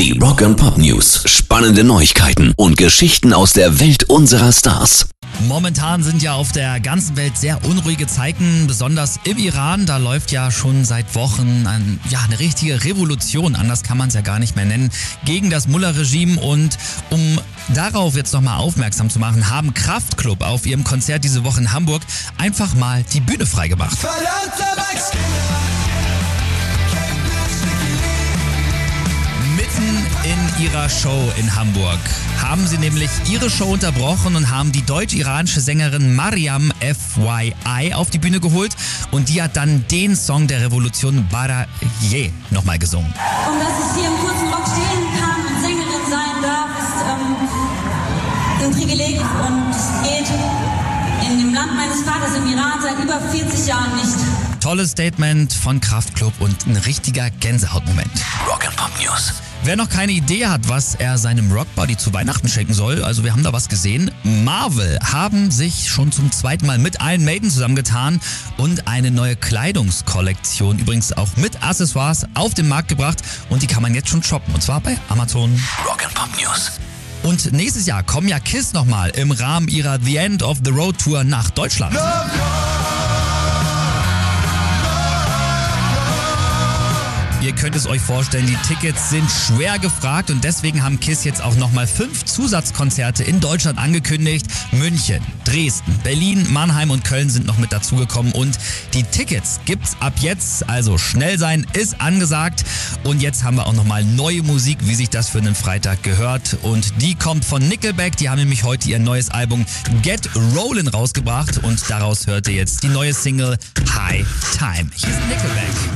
Die Rock and Pop News. Spannende Neuigkeiten und Geschichten aus der Welt unserer Stars. Momentan sind ja auf der ganzen Welt sehr unruhige Zeiten, besonders im Iran. Da läuft ja schon seit Wochen ein, ja, eine richtige Revolution, anders kann man es ja gar nicht mehr nennen, gegen das Mullah-Regime. Und um darauf jetzt nochmal aufmerksam zu machen, haben Kraftklub auf ihrem Konzert diese Woche in Hamburg einfach mal die Bühne freigemacht. Mitten ihrer Show in Hamburg haben sie nämlich ihre Show unterbrochen und haben die deutsch-iranische Sängerin Mariam FYI auf die Bühne geholt und die hat dann den Song der Revolution Baraye nochmal gesungen. Und dass ich hier im kurzen Rock stehen kann und Sängerin sein darf, ist ähm, ein Privileg und es geht in dem Land meines Vaters im Iran seit über 40 Jahren nicht. Tolles Statement von Kraftklub und ein richtiger Gänsehautmoment. Rock and Pop News. Wer noch keine Idee hat, was er seinem Rockbody zu Weihnachten schenken soll, also wir haben da was gesehen. Marvel haben sich schon zum zweiten Mal mit Iron Maiden zusammengetan und eine neue Kleidungskollektion, übrigens auch mit Accessoires, auf den Markt gebracht und die kann man jetzt schon shoppen und zwar bei Amazon. Rock and Pop News. Und nächstes Jahr kommen ja Kiss nochmal im Rahmen ihrer The End of the Road Tour nach Deutschland. Ihr könnt es euch vorstellen, die Tickets sind schwer gefragt und deswegen haben KISS jetzt auch nochmal fünf Zusatzkonzerte in Deutschland angekündigt. München, Dresden, Berlin, Mannheim und Köln sind noch mit dazugekommen und die Tickets gibt's ab jetzt. Also schnell sein ist angesagt und jetzt haben wir auch nochmal neue Musik, wie sich das für einen Freitag gehört und die kommt von Nickelback. Die haben nämlich heute ihr neues Album Get Rollin' rausgebracht und daraus hört ihr jetzt die neue Single High Time. Hier ist Nickelback.